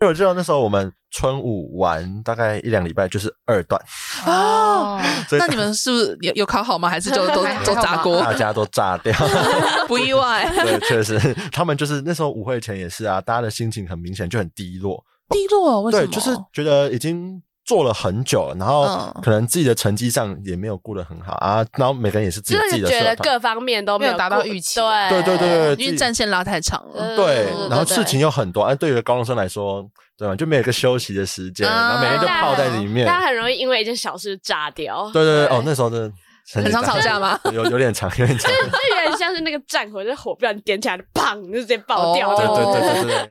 因为我知道那时候我们春舞完大概一两礼拜就是二段哦，那你们是不是有有考好吗？还是就都都炸锅？大家都炸掉，不意外。对，确实，他们就是那时候舞会前也是啊，大家的心情很明显就很低落，低落为什么？对，就是觉得已经。做了很久了，然后可能自己的成绩上也没有顾得很好啊，然后每个人也是自己自己的，觉得各方面都没有达到预期，对对对对，因为战线拉太长了，对，然后事情又很多，啊，对于高中生来说，对吧，就没有一个休息的时间，然后每天就泡在里面，大家很容易因为一件小事炸掉，对对对，哦，那时候真的很常吵架吗？有有点长，有点长，就有点像是那个战火，就是火不小心点起来，砰，就直接爆掉，对对对对对。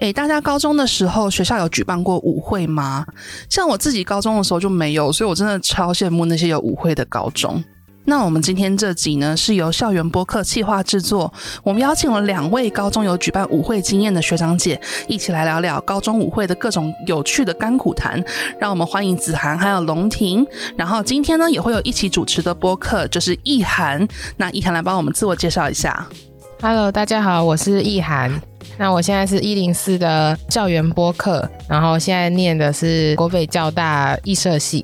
诶，大家高中的时候学校有举办过舞会吗？像我自己高中的时候就没有，所以我真的超羡慕那些有舞会的高中。那我们今天这集呢，是由校园播客企划制作，我们邀请了两位高中有举办舞会经验的学长姐，一起来聊聊高中舞会的各种有趣的甘苦谈。让我们欢迎子涵还有龙婷。然后今天呢，也会有一起主持的播客，就是易涵。那易涵来帮我们自我介绍一下。Hello，大家好，我是易涵。那我现在是一零四的校园播客，然后现在念的是国北教大艺社系。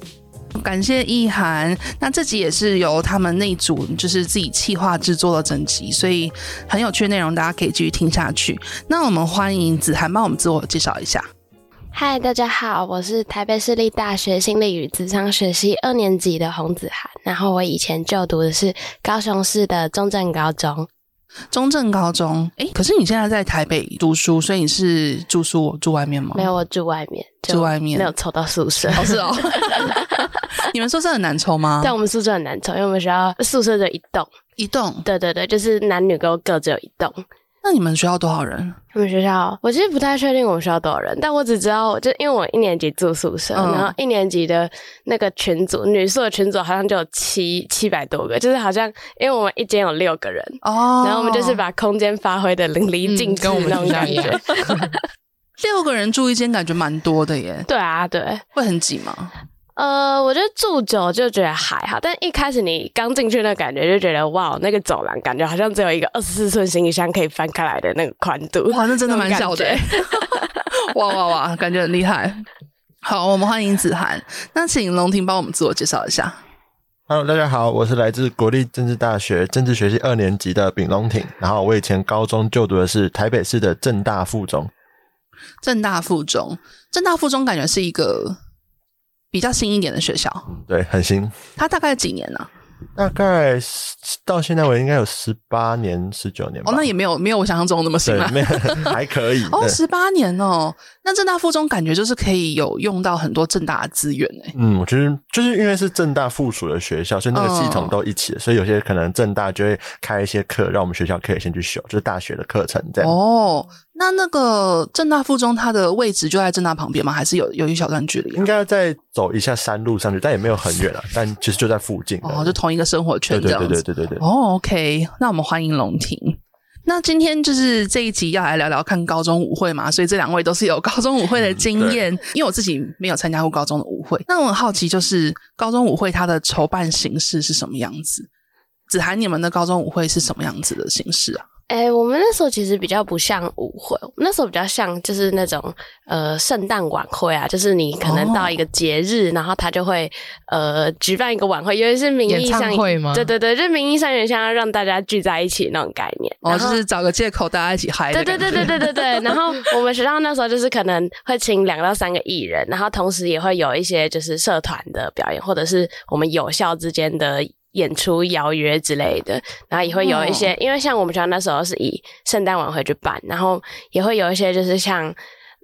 感谢意涵，那这集也是由他们那组就是自己企划制作的整集，所以很有趣的内容，大家可以继续听下去。那我们欢迎子涵帮我们自我介绍一下。嗨，大家好，我是台北市立大学心理与咨商学系二年级的洪子涵，然后我以前就读的是高雄市的中正高中。中正高中，哎，可是你现在在台北读书，所以你是住宿住外面吗？没有，我住外面，住外面，没有抽到宿舍。哦，是哦。你们宿舍很难抽吗？对，我们宿舍很难抽，因为我们学校宿舍就一栋，一栋。对对对，就是男女都各自有一栋。那你们学校多少人？我们学校，我其实不太确定我们学校多少人，但我只知道，就因为我一年级住宿舍，嗯、然后一年级的那个群组，女宿的群组好像就有七七百多个，就是好像因为我们一间有六个人，哦，然后我们就是把空间发挥的淋漓尽致，跟我们那种感觉。六个人住一间，感觉蛮多的耶。对啊，对，会很挤吗？呃，我觉得住久就觉得还好，但一开始你刚进去那感觉就觉得哇，那个走廊感觉好像只有一个二十四寸行李箱可以翻开来的那个宽度，哇，那真的蛮小的，哇哇哇，感觉很厉害。好，我们欢迎子涵，那请龙婷帮我们自我介绍一下。Hello，大家好，我是来自国立政治大学政治学系二年级的丙龙婷，然后我以前高中就读的是台北市的政大附中。政大附中，政大附中感觉是一个。比较新一点的学校，对，很新。它大概几年呢？大概到现在我应该有十八年、十九年吧。哦，那也没有没有我想象中那么新啊，还可以。哦，十八年哦，那正大附中感觉就是可以有用到很多正大的资源诶。嗯，我觉得就是因为是正大附属的学校，所以那个系统都一起，嗯、所以有些可能正大就会开一些课，让我们学校可以先去修，就是大学的课程这样。哦。那那个正大附中，它的位置就在正大旁边吗？还是有有一小段距离？应该要再走一下山路上去，但也没有很远啊。但其实就在附近哦，就同一个生活圈这样子。对对对对对对。哦，OK，那我们欢迎龙庭。那今天就是这一集要来聊聊看高中舞会嘛，所以这两位都是有高中舞会的经验。嗯、因为我自己没有参加过高中的舞会，那我很好奇，就是高中舞会它的筹办形式是什么样子？子涵，你们的高中舞会是什么样子的形式啊？哎、欸，我们那时候其实比较不像舞会，我们那时候比较像就是那种呃圣诞晚会啊，就是你可能到一个节日，哦、然后他就会呃举办一个晚会，因为是名义上会吗？对对对，就名义上有点像要让大家聚在一起那种概念，哦，就是找个借口大家一起嗨。对对对对对对对。然后我们学校那时候就是可能会请两到三个艺人，然后同时也会有一些就是社团的表演，或者是我们有效之间的。演出邀约之类的，然后也会有一些，哦、因为像我们学校那时候是以圣诞晚会去办，然后也会有一些就是像，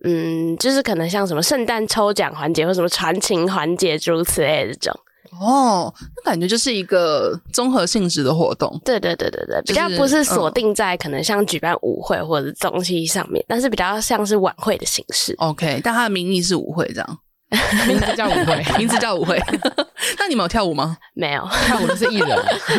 嗯，就是可能像什么圣诞抽奖环节或什么传情环节诸如此类的这种。哦，那感觉就是一个综合性质的活动。对对对对对，就是比较不是锁定在可能像举办舞会或者东西上面，但是比较像是晚会的形式。OK，但它的名义是舞会这样。名字叫舞会，名字叫舞会。那你们有跳舞吗？没有，跳舞的是艺人。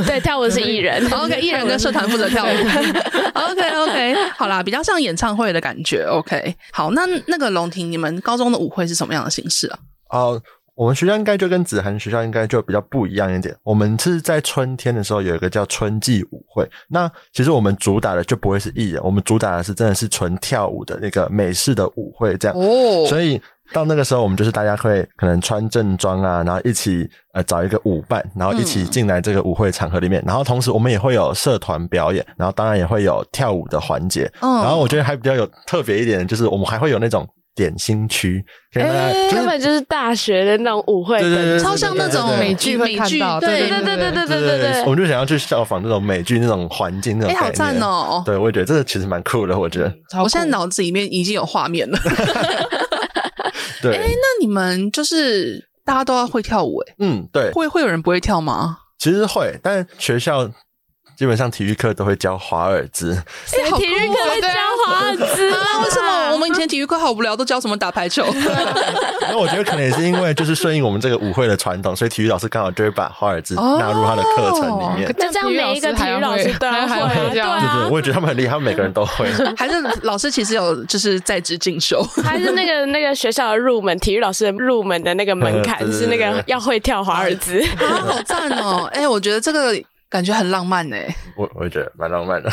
对，跳舞的是艺人。OK，艺人跟社团负责跳舞。OK OK，好啦，比较像演唱会的感觉。OK，好，那那个龙婷，你们高中的舞会是什么样的形式啊？哦，我们学校应该就跟子涵学校应该就比较不一样一点。我们是在春天的时候有一个叫春季舞会。那其实我们主打的就不会是艺人，我们主打的是真的是纯跳舞的那个美式的舞会这样。哦，所以。到那个时候，我们就是大家会可能穿正装啊，然后一起呃找一个舞伴，然后一起进来这个舞会场合里面。嗯、然后同时我们也会有社团表演，然后当然也会有跳舞的环节。嗯，然后我觉得还比较有特别一点，就是我们还会有那种点心区，给大本就是大学的那种舞会，超像那种美剧会看到。对对对对对对对对，我们就想要去效仿那种美剧那种环境那种。哎，好赞哦！对，我也觉得这个其实蛮酷的。我觉得，我现在脑子里面已经有画面了。对，哎，那你们就是大家都要会跳舞哎？嗯，对，会会有人不会跳吗？其实会，但学校基本上体育课都会教华尔兹。哎，体育课会教华尔兹啊？为什么？我们以前体育课好无聊，都教什么打排球？那我觉得可能也是因为就是顺应我们这个舞会的传统，所以体育老师刚好就会把华尔兹纳入他的课程里面。那这样每一个体育老师都要会，对对，我也觉得他们很厉害，他们每个人都会。还是老师其实有就是在职进修，还是那个那个学校的入门体育老师的入门的那个门槛 是那个要会跳华尔兹。好赞哦！哎，我觉得这个。感觉很浪漫呢，我我也觉得蛮浪漫的，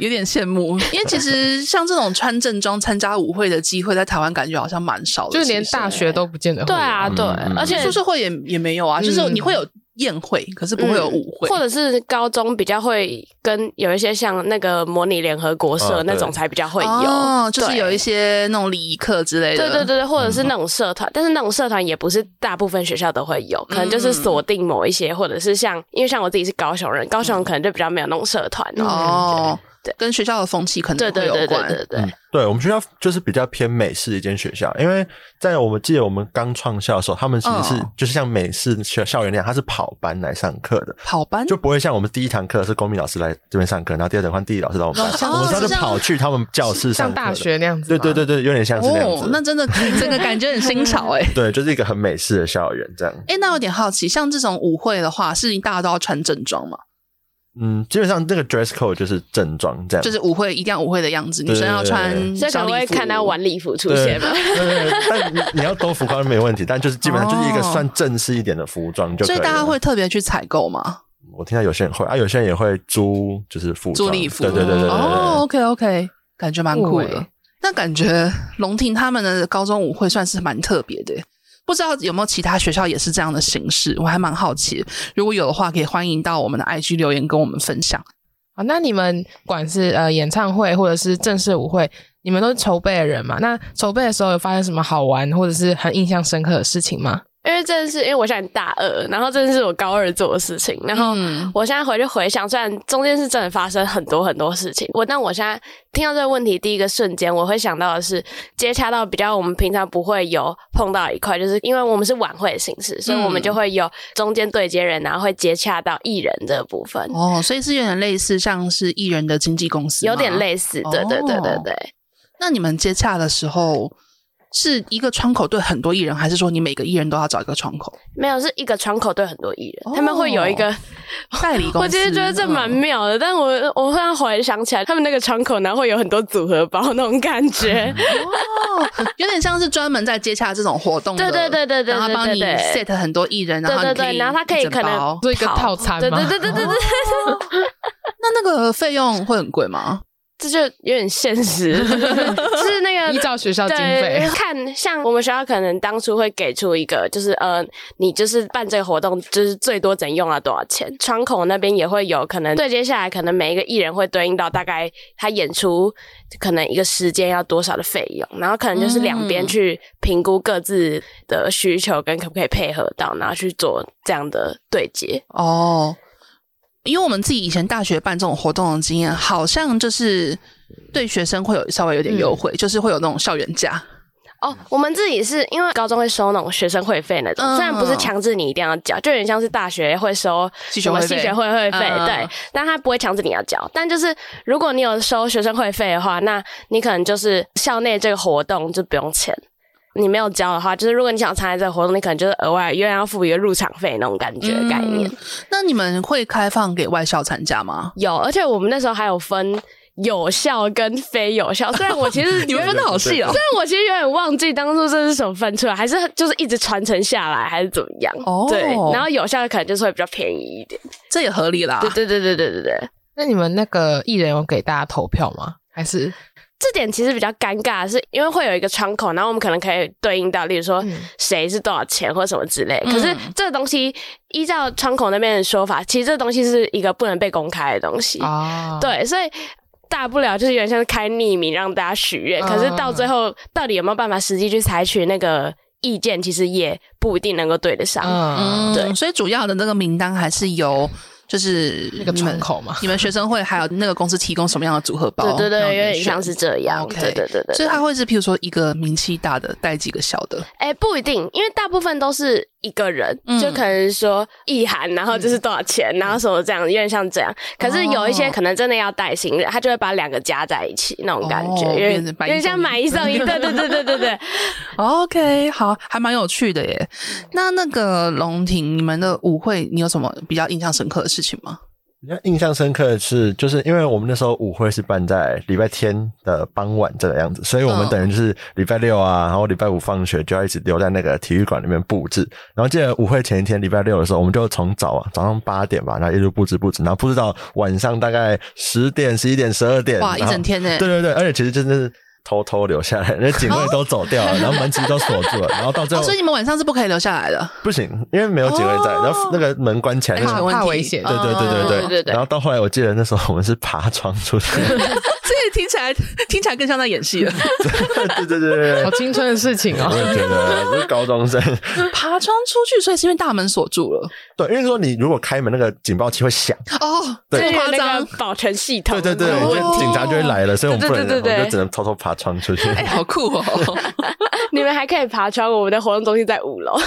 有点羡慕。因为其实 像这种穿正装参加舞会的机会，在台湾感觉好像蛮少的，就连大学都不见得会。对啊，对，而且宿舍会也也没有啊，就是你会有。宴会可是不会有舞会，或者是高中比较会跟有一些像那个模拟联合国社那种才比较会有，就是有一些那种礼仪课之类的。对对对对，或者是那种社团，但是那种社团也不是大部分学校都会有，可能就是锁定某一些，或者是像因为像我自己是高雄人，高雄人可能就比较没有那种社团哦。对，跟学校的风气可能会有关。对对对对对。对，我们学校就是比较偏美式的一间学校，因为在我们记得我们刚创校的时候，他们其实是就是像美式学校园那样，他是跑班来上课的，跑班就不会像我们第一堂课是公民老师来这边上课，然后第二堂换地理老师到我们班，我们是跑去他们教室上课，像大学那样子。对对对对，有点像是那样子。那真的 这个感觉很新潮哎。对，就是一个很美式的校园这样。哎，那有点好奇，像这种舞会的话，是大家都要穿正装吗？嗯，基本上这个 dress code 就是正装这样，就是舞会一定要舞会的样子，女生要穿小礼服，所以可能会看到晚礼服出现嘛。对对对，但你你要多服装没问题，但就是基本上就是一个算正式一点的服装就可以。所以大家会特别去采购吗？我听到有些人会啊，有些人也会租，就是服装，租礼服。对对对对。哦，OK OK，感觉蛮酷的。那感觉龙庭他们的高中舞会算是蛮特别的。不知道有没有其他学校也是这样的形式，我还蛮好奇。如果有的话，可以欢迎到我们的 IG 留言跟我们分享。啊，那你们管是呃演唱会或者是正式舞会，你们都是筹备的人嘛？那筹备的时候有发生什么好玩或者是很印象深刻的事情吗？因为这是因为我现在大二，然后这是我高二做的事情，然后我现在回去回想，虽然中间是真的发生很多很多事情，我但我现在听到这个问题，第一个瞬间我会想到的是接洽到比较我们平常不会有碰到一块，就是因为我们是晚会的形式，所以我们就会有中间对接人，然后会接洽到艺人这个部分。哦，所以是有点类似像是艺人的经纪公司，有点类似，对对对对对。那你们接洽的时候，是一个窗口对很多艺人，还是说你每个艺人都要找一个窗口？没有，是一个窗口对很多艺人，他们会有一个 代理公司。我其实觉得这蛮妙的，但我我突然回想起来，他们那个窗口呢会有很多组合包那种感觉，哦，有点像是专门在接洽这种活动的，对对对对对，然后帮你 set 很多艺人，然后对对对，然后他可以可能做一个套餐，对对对对对对。那那个费用会很贵吗？这就有点现实，是那个依照学校经费看，像我们学校可能当初会给出一个，就是呃，你就是办这个活动，就是最多只能用了多少钱？窗口那边也会有可能，对，接下来可能每一个艺人会对应到大概他演出可能一个时间要多少的费用，然后可能就是两边去评估各自的需求跟可不可以配合到，然后去做这样的对接哦。因为我们自己以前大学办这种活动的经验，好像就是对学生会有稍微有点优惠，嗯、就是会有那种校园价。哦，我们自己是因为高中会收那种学生会费那种，嗯虽然不是强制你一定要交，就有点像是大学会收什么系学会会费，嗯对，但他不会强制你要交。但就是如果你有收学生会费的话，那你可能就是校内这个活动就不用钱。你没有交的话，就是如果你想参加这个活动，你可能就是额外又要付一个入场费那种感觉的概念。嗯那你们会开放给外校参加吗？有，而且我们那时候还有分有效跟非有效。虽然我其实 你们分的好细哦。虽然我其实有点忘记当初这是什么分出来，还是就是一直传承下来，还是怎么样？哦对，然后有效的可能就是会比较便宜一点。这也合理啦。对对对对对对对，那你们那个艺人有给大家投票吗？还是这点其实比较尴尬，是因为会有一个窗口，然后我们可能可以对应到，例如说嗯谁是多少钱或什么之类。嗯可是这个东西依照窗口那边的说法，其实这个东西是一个不能被公开的东西。哦？，对，所以大不了就是有点像是开匿名让大家许愿，嗯可是到最后到底有没有办法实际去采取那个意见，其实也不一定能够对得上。嗯，嗯，对所以主要的那个名单还是由就是那个窗口嘛你们学生会还有那个公司提供什么样的组合包？对对对，有让你们选点像是这样。对对对对，所以他会是，譬如说一个名气大的带几个小的，哎、不一定，因为大部分都是一个人，嗯就可能说意涵，然后就是多少钱，然后什么这样，有点像这样。可是有一些可能真的要带新人，他就会把两个加在一起，那种感觉，哦有点变成买一有点像买一送一。送 一对对对对对对。OK，好，还蛮有趣的耶。那那个龙庭，你们的舞会，你有什么比较印象深刻的事情吗？比较印象深刻的是，就是因为我们那时候舞会是办在礼拜天的傍晚这个样子，所以我们等于就是礼拜六啊，然后礼拜五放学就要一直留在那个体育馆里面布置。然后记得舞会前一天礼拜六的时候，我们就从早啊早上八点吧，然后一路布置布置，然后布置到晚上大概十点、十一点、十二点，哇，一整天呢。对对对，而且其实真的是偷偷留下来，那警卫都走掉了，然后门其实都锁住了，然后到最哦，后所以你们晚上是不可以留下来的。不行，因为没有警卫在，然后那个门关起来，那个安全问题怕危险对对对对嗯对对对然后到后来，我记得那时候我们是爬窗出去，对 这听起来听起来更像在演戏了。对对对对好，青春的事情哦我。也觉得我是高中生。爬窗出去，所以是因为大门锁住了。对，因为说你如果开门，那个警报器会响，哦，对这么夸那张个。保全系统。对对对，警察就会来了，所以我们不能，对对对对我们就只能偷偷爬窗出去。哎、好酷哦！你们还可以爬窗，我们的活动中心在五楼。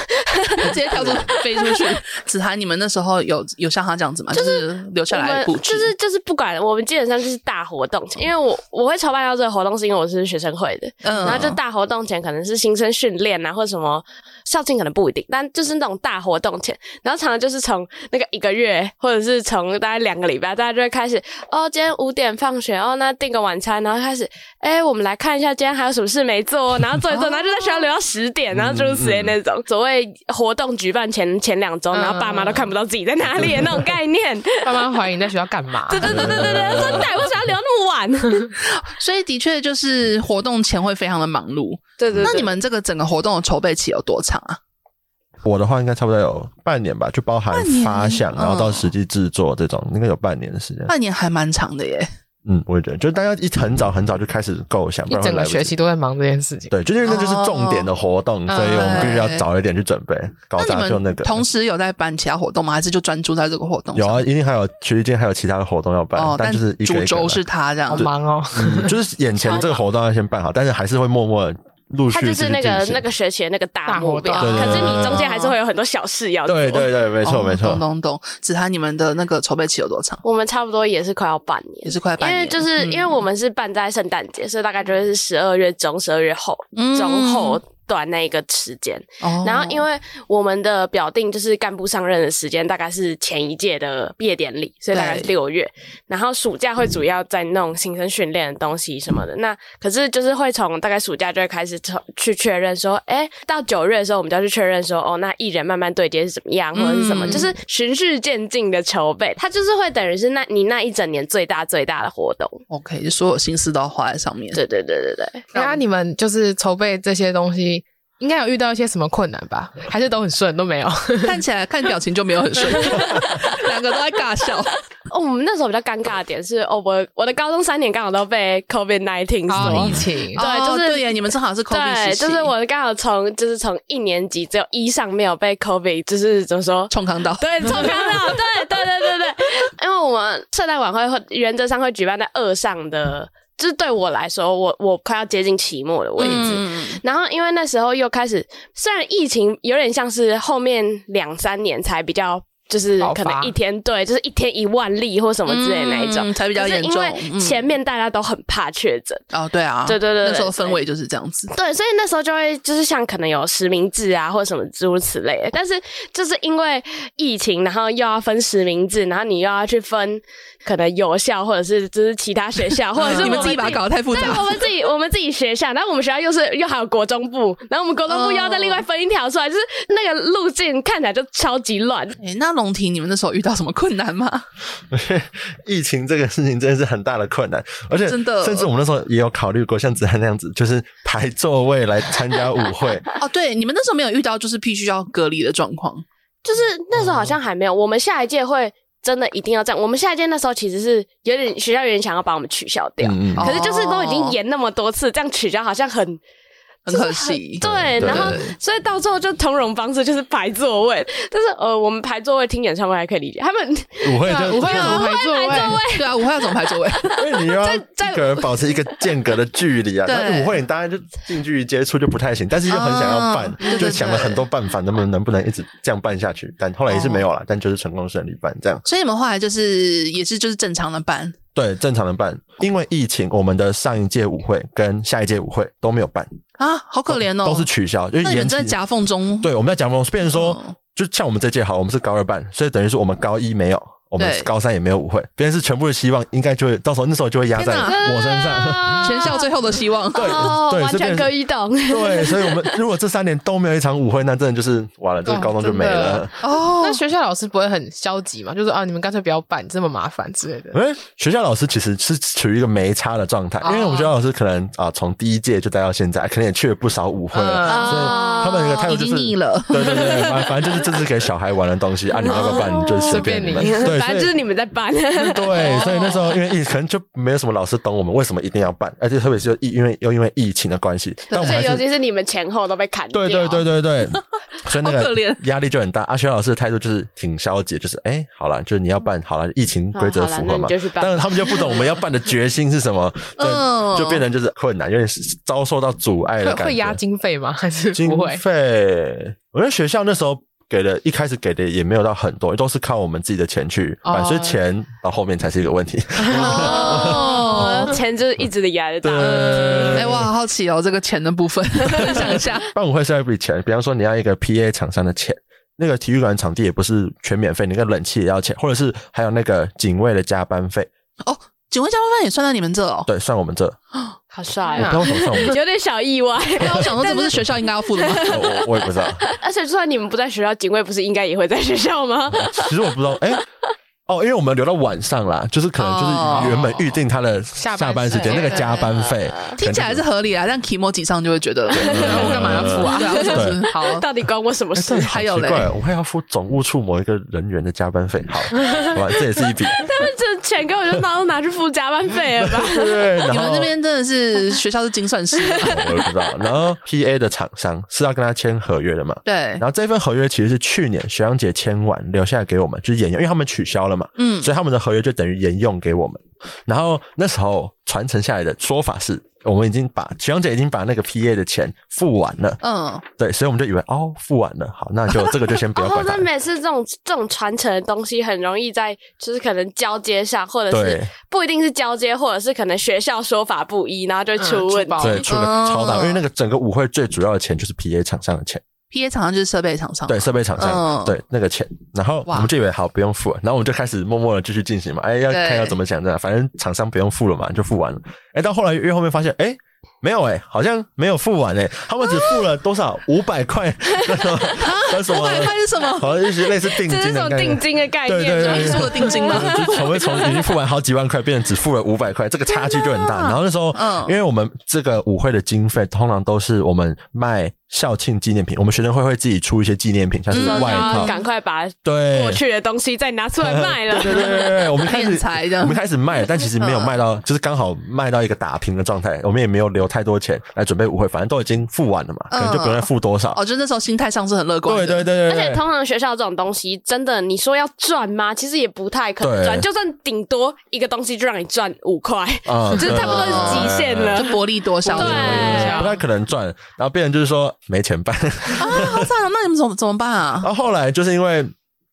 直接跳出飞出去。子涵，你们那时候有有像他这样子吗？就是留下来布置，就是就是不管，我们基本上就是大活动，因为我我会筹办到这个活动，是因为我是学生会的，嗯然后就大活动前可能是新生训练啊，或什么校庆可能不一定，但就是那种大活动前，然后常常就是从那个一个月，或者是从大概两个礼拜，大家就会开始哦，今天五点放学哦，那订个晚餐，然后开始哎，我们来看一下今天还有什么事没做，然后做一做，然后就在学校留到十点，然后就是那种所谓活动举办前前两周，然后爸妈都看不到自己在哪里的那种概念。爸妈怀疑你在学校干嘛？对对对对对对，说你为什么要留那么晚？所以的确就是活动前会非常的忙碌。对对那你们这个整个活动的筹备期有多长啊？我的话应该差不多有半年吧，就包含发想，然后到嗯实际制作这种，应该有半年的时间。半年还蛮长的耶。嗯，我也觉得，就是大家一很早很早就开始构想，整个学期都在忙这件事情。对，就是因为那就是重点的活动，哦所以我们必须要早一点去准备，搞那你们砸就那个。同时有在办其他活动吗？还是就专注在这个活动？有啊，一定还有学习间还有其他的活动要办，哦，但就是一个一个来主轴是他这样。好忙哦，嗯，就是眼前这个活动要先办好，但是还是会默默地陆续它就是那个那个学期的那个大目标，可是你中间还是会有很多小事要做。对对对，没错哦没错懂。懂懂。子涵，你们的那个筹备期有多长？我们差不多也是快要半年，也是快半年。因为就是、嗯因为我们是办在圣诞节，所以大概就会是十二月中、十二月后、嗯中后段那一个时间。哦然后因为我们的表定就是干部上任的时间大概是前一届的毕业典礼，所以大概是对六月。然后暑假会主要在弄新生训练的东西什么的。那可是就是会从大概暑假就会开始从去确认说，哎，到九月的时候我们就要去确认说，哦，那艺人慢慢对接是怎么样，或者是什么，嗯就是循序渐进的筹备。它就是会等于是那你那一整年最大最大的活动。OK，就所有心思都要花在上面。对对对对对。那你们就是筹备这些东西，应该有遇到一些什么困难吧？还是都很顺，都没有？看起来看表情就没有很顺，两个都在尬笑。哦，我们那时候比较尴尬的点是，哦，我我的高中三年刚好都被 COVID nineteen 哦，所疫情，对哦就是对呀，你们正好是 COVID 对，就是我刚好从就是从一年级只有一上没有被 COVID，就是怎么说？冲康到。对，冲康到，对对对对对，因为我们圣诞晚会会原则上会举办在二上的就是对我来说，我我快要接近期末的位置。嗯然后因为那时候又开始，虽然疫情有点像是后面两三年才比较。就是可能一天对，就是一天一万例或什么之类的那一种，嗯、才比较严重。因为前面大家都很怕确诊、嗯、哦，对啊，对对对，那时候氛围就是这样子。对，所以那时候就会就是像可能有实名制啊，或者什么诸如此类的。但是就是因为疫情，然后又要分实名制，然后你又要去分可能有校或者是就是其他学校，或者是你们自己把它搞得太复杂。对，我们自己我们自己学校，然后我们学校又是又还有国中部，然后我们国中部又要再另外分一条出来，就是那个路径看起来就超级乱。哎、欸，那龙婷，你们那时候。遇到什么困难吗？疫情这个事情真的是很大的困难，而且真的，甚至我们那时候也有考虑过，像子涵那样子，就是排座位来参加舞会。哦，对，你们那时候没有遇到就是必须要隔离的状况，就是那时候好像还没有。我们下一届会真的一定要这样。我们下一届那时候其实是有点学校有点想要把我们取消掉，嗯、可是就是都已经延那么多次，这样取消好像很。很可惜，对，然后所以到最后就通融方式就是排座位，但是呃，我们排座位听演唱会还可以理解，他们舞会就舞会要排座位，对啊，舞会要怎么排座位？因为你要在个人保持一个间隔的距离啊，那舞会你当然就近距离接触就不太行，但是又很想要办，就想了很多办法，能不能能不能一直这样办下去？但后来也是没有了，但就是成功顺利办这样。所以你们后来就是也是就是正常的办。对，正常的办，因为疫情，我们的上一届舞会跟下一届舞会都没有办啊，好可怜哦，都是取消，就是延在夹缝中。对，我们在夹缝中，变成说，哦、就像我们这届好，我们是高二办，所以等于是我们高一没有。我们高三也没有舞会，别人是全部的希望，应该就会到时候那时候就会压在我身上，全校最后的希望。对对，完全可以懂。对，所以我们如果这三年都没有一场舞会，那真的就是完了，这个高中就没了。哦，那学校老师不会很消极嘛？就是啊，你们干脆不要办，这么麻烦之类的。哎，学校老师其实是处于一个没差的状态，因为我们学校老师可能啊，从第一届就待到现在，可能也去了不少舞会了，所以他们那个态度就是腻了。对对对，反反正就是这是给小孩玩的东西啊，你们要不要办就随便你们。对。反正就是你们在办，对，所以那时候因为疫可能就没有什么老师懂我们为什么一定要办，而且特别是疫，因为又因为疫情的关系，但我们尤其是你们前后都被砍掉，对对对对对，所以那个压力就很大。阿轩老师的态度就是挺消极，就是哎，好了，就是你要办好了，疫情规则符合嘛，但是他们就不懂我们要办的决心是什么，就变成就是困难，有点遭受到阻碍的感觉。会压经费吗？还是经费？我觉得学校那时候。给的，一开始给的也没有到很多，都是靠我们自己的钱去办，所以钱到后面才是一个问题。哦，钱就是一直的压着大。哎，我好好奇哦，这个钱的部分，分享一下。办舞会是要一笔钱，比方说你要一个 PA 厂商的钱，那个体育馆场地也不是全免费，那个冷气也要钱，或者是还有那个警卫的加班费。哦，警卫加班费也算在你们这哦？对，算我们这。好帅啊！有点小意外。我想说，这不是学校应该要付的吗？我我也不知道。而且，就算你们不在学校，警卫不是应该也会在学校吗？其实我不知道。哎。哦，因为我们留到晚上啦，就是可能就是原本预定他的下班时间那个加班费，听起来是合理啊，但 Kimoji 上就会觉得，我干嘛要付啊？对，好，到底关我什么事？还有嘞，我还要付总务处某一个人员的加班费，好，好吧，这也是一笔。他们这钱给我就当拿去付加班费了吧？对，你们这边真的是学校是精算师，我也不知道。然后 PA 的厂商是要跟他签合约的嘛？对。然后这份合约其实是去年学长姐签完留下来给我们，就是演员，因为他们取消了。嘛，嗯，所以他们的合约就等于沿用给我们。然后那时候传承下来的说法是，我们已经把学长姐已经把那个 PA 的钱付完了，嗯，对，所以我们就以为哦，付完了，好，那就这个就先不要管。那每次这种这种传承的东西，很容易在就是可能交接上，或者是不一定是交接，或者是可能学校说法不一，然后就出问题，对，出了超大，因为那个整个舞会最主要的钱就是 PA 厂商的钱。P.A. 厂商就是设备厂商，对，设备厂商，嗯、对那个钱，然后我们就以为好不用付了，然后我们就开始默默的继续进行嘛，哎，要看要怎么讲这样，反正厂商不用付了嘛，就付完了，哎，到后来越后面发现，哎。没有哎、欸，好像没有付完哎、欸，他们只付了多少？五百块？那什么？五百块是什么？好像就是类似定金的概念。定金的概念，对对对，付了定金吗？就从从已经付完好几万块，变成只付了五百块，这个差距就很大。然后那时候，嗯，因为我们这个舞会的经费通常都是我们卖校庆纪念品，我们学生会会自己出一些纪念品，像是外套，赶快把对过去的东西再拿出来卖了。对对对对，我们开始 我们开始卖，但其实没有卖到，就是刚好卖到一个打平的状态，我们也没有留。太多钱来准备舞会，反正都已经付完了嘛，可能就不用再付多少。哦，就那时候心态上是很乐观的。对对对对，而且通常学校这种东西，真的你说要赚吗？其实也不太可能赚，就算顶多一个东西就让你赚五块，嗯 就是差不多是极限了。就薄利多销。对不太可能赚，然后别人就是说没钱办啊，好惨啊！那你们怎么怎么办啊？然后后来就是因为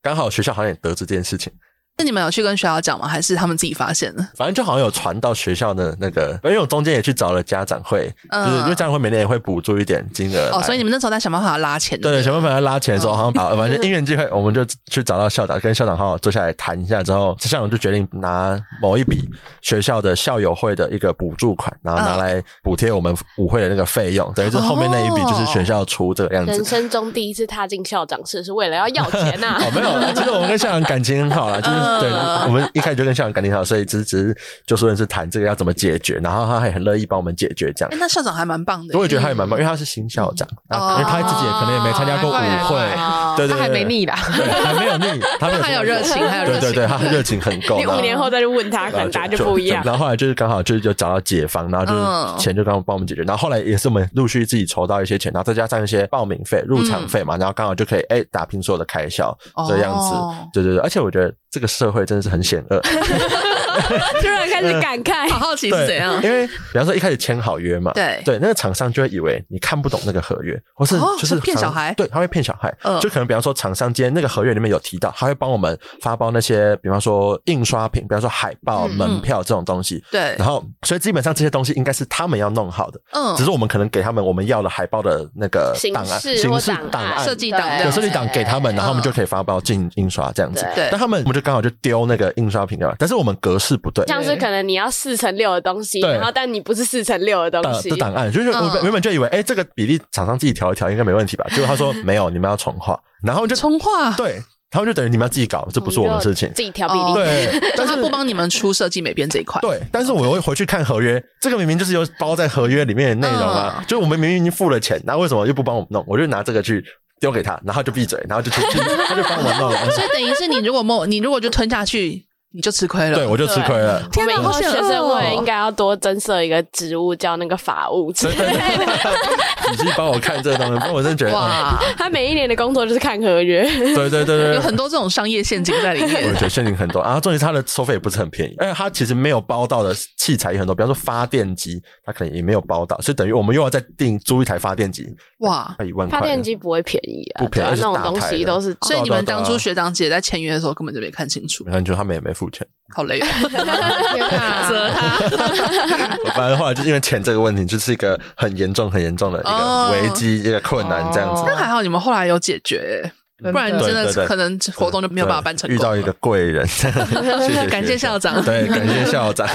刚好学校好像也得知这件事情。那你们有去跟学校讲吗？还是他们自己发现的？反正就好像有传到学校的那个，因为我中间也去找了家长会，嗯就是因为家长会每年也会补助一点金额。哦，所以你们那时候在想办法拉钱。对对，想办法要拉钱的时候，嗯好像把反正因缘机会，我们就去找到校长，跟校长好好坐下来谈一下之后，校长就决定拿某一笔学校的校友会的一个补助款，然后拿来补贴我们舞会的那个费用，等于是后面那一笔就是学校出这个样子。人生中第一次踏进校长室，是为了要要钱呐、啊。哦，没有，其实我们跟校长感情很好啦，就是对我们一开始就跟校长感情好，所以只是只是就说的是谈这个要怎么解决，然后他还很乐意帮我们解决这样哎，。那校长还蛮棒的。我也觉得他也蛮棒，因为他是新校长，嗯啊，因为他自己也可能也没参加过舞会，对对他，还没腻吧。对，还没有腻，他还有热情还有热情对对对，他热情很够。你五年后再去问他，可能答案就不一样。然后后来就是刚好就是就找到解方，然后就是钱就刚好帮我们解决。然后后来也是我们陆续自己筹到一些钱，然后再加上一些报名费、入场费嘛，然后刚好就可以哎打拼所有的开销这样子。对对对，而且我觉得这个社会真的是很险恶。始感慨，好好奇是怎样？因为比方说一开始签好约嘛，对。对，那个厂商就会以为你看不懂那个合约，或是就是骗小孩，对，他会骗小孩，嗯，就可能比方说厂商今天那个合约里面有提到，他会帮我们发包那些，比方说印刷品，比方说海报、门票这种东西，对，然后所以基本上这些东西应该是他们要弄好的，嗯，只是我们可能给他们我们要的海报的那个档案、形式档案、设计档、有设计档给他们，然后我们就可以发包进印刷这样子，对，但他们我们就刚好就丢那个印刷品掉了，但是我们格式不对，像是可能你要四乘六的东西，然后但你不是四乘六的东西。的档案，就是我原本就以为，哎，这个比例厂商自己调一调应该没问题吧？结 果他说没有，你们要重画，然后就重画，对，然后就等于你们要自己搞，这不是我们的事情，自己调比例，对，但他不帮你们出设计美编这一块，对，但是我会回去看合约，这个明明就是有包在合约里面的内容啊，就我们明明已经付了钱，那为什么又不帮我们弄？我就拿这个去。丢给他，然后就闭嘴，然后就去，他就帮我弄。了。所以等于是你如果摸，你如果就吞下去，你就吃亏了。对，我就吃亏了。天哪，好险！学生会应该要多增设一个职务，叫那个法务之类的。你去帮我看这个东西，我真的觉得哇，他每一年的工作就是看合约。对对对对，有很多这种商业陷阱在里面。我觉得陷阱很多啊，重点是他的收费也不是很便宜，而且他其实没有包到的器材也很多，比方说发电机，他可能也没有包到，所以等于我们又要再订租一台发电机。哇，一万块。发电机不会便宜啊，不便宜，那种东西都是。所以你们当初学长姐在签约的时候根本就没看清楚，没看清楚，他们也没付钱，好累，责他。反正后来就因为钱这个问题，就是一个很严重、很严重的一个危机、一个困难这样子。但还好你们后来有解决，不然真的可能活动就没有办法办成功。遇到一个贵人，感谢校长，对，感谢校长。